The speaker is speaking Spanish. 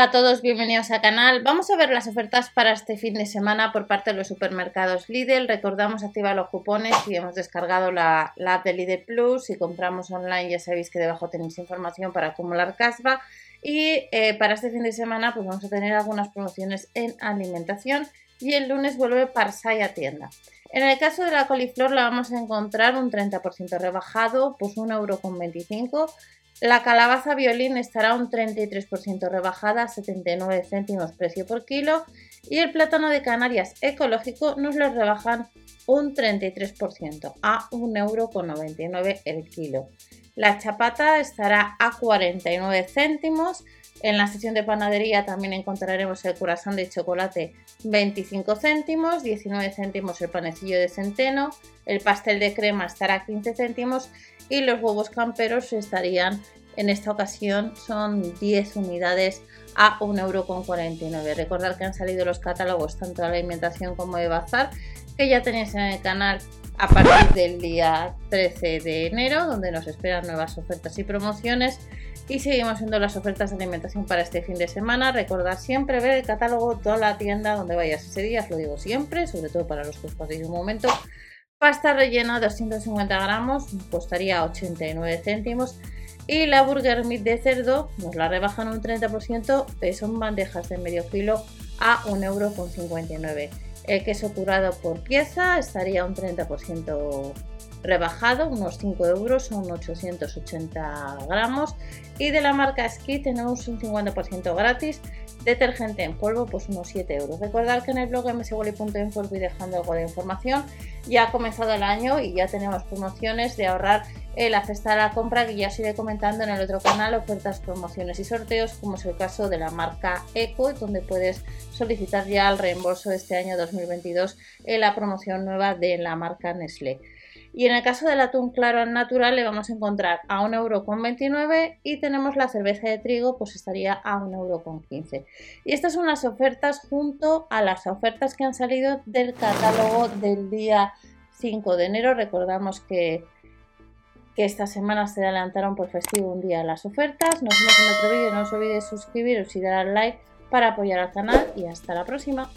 Hola a todos, bienvenidos al canal. Vamos a ver las ofertas para este fin de semana por parte de los supermercados Lidl. Recordamos activar los cupones si hemos descargado la, app de Lidl Plus. Si compramos online ya sabéis que debajo tenéis información para acumular casva. Y eh, para este fin de semana pues vamos a tener algunas promociones en alimentación y el lunes vuelve Parsai a tienda. En el caso de la coliflor la vamos a encontrar un 30% rebajado, pues 1,25€. La calabaza violín estará un 33% rebajada, 79 céntimos precio por kilo. Y el plátano de Canarias ecológico nos lo rebajan un 33% a 1,99€ el kilo. La chapata estará a 49 céntimos. En la sección de panadería también encontraremos el corazón de chocolate 25 céntimos, 19 céntimos el panecillo de centeno, el pastel de crema estará a 15 céntimos y los huevos camperos estarían en esta ocasión son 10 unidades a 1,49€. Recordad que han salido los catálogos tanto de alimentación como de bazar que ya tenéis en el canal a partir del día 13 de enero donde nos esperan nuevas ofertas y promociones y seguimos viendo las ofertas de alimentación para este fin de semana. Recordad siempre ver el catálogo toda la tienda donde vayas ese día, os lo digo siempre, sobre todo para los que os paséis un momento. Pasta rellena 250 gramos costaría 89 céntimos. Y la Burger Meat de cerdo nos la rebajan un 30%, son bandejas de medio kilo a 1,59€. El queso curado por pieza estaría un 30% rebajado, unos 5 euros, son 880 gramos. Y de la marca Ski tenemos un 50% gratis. Detergente en polvo, pues unos 7 euros. Recordad que en el blog mswally.info voy dejando algo de información. Ya ha comenzado el año y ya tenemos promociones de ahorrar la cesta de la compra que ya os iré comentando en el otro canal, ofertas, promociones y sorteos, como es el caso de la marca Eco, donde puedes solicitar ya el reembolso este año 2022 en la promoción nueva de la marca Nestlé. Y en el caso del atún claro al natural le vamos a encontrar a 1,29€ y tenemos la cerveza de trigo pues estaría a 1,15€. Y estas son las ofertas junto a las ofertas que han salido del catálogo del día 5 de enero. Recordamos que que esta semana se adelantaron por festivo un día las ofertas. Nos vemos en otro vídeo, no os olvidéis suscribiros y dar al like para apoyar al canal y hasta la próxima.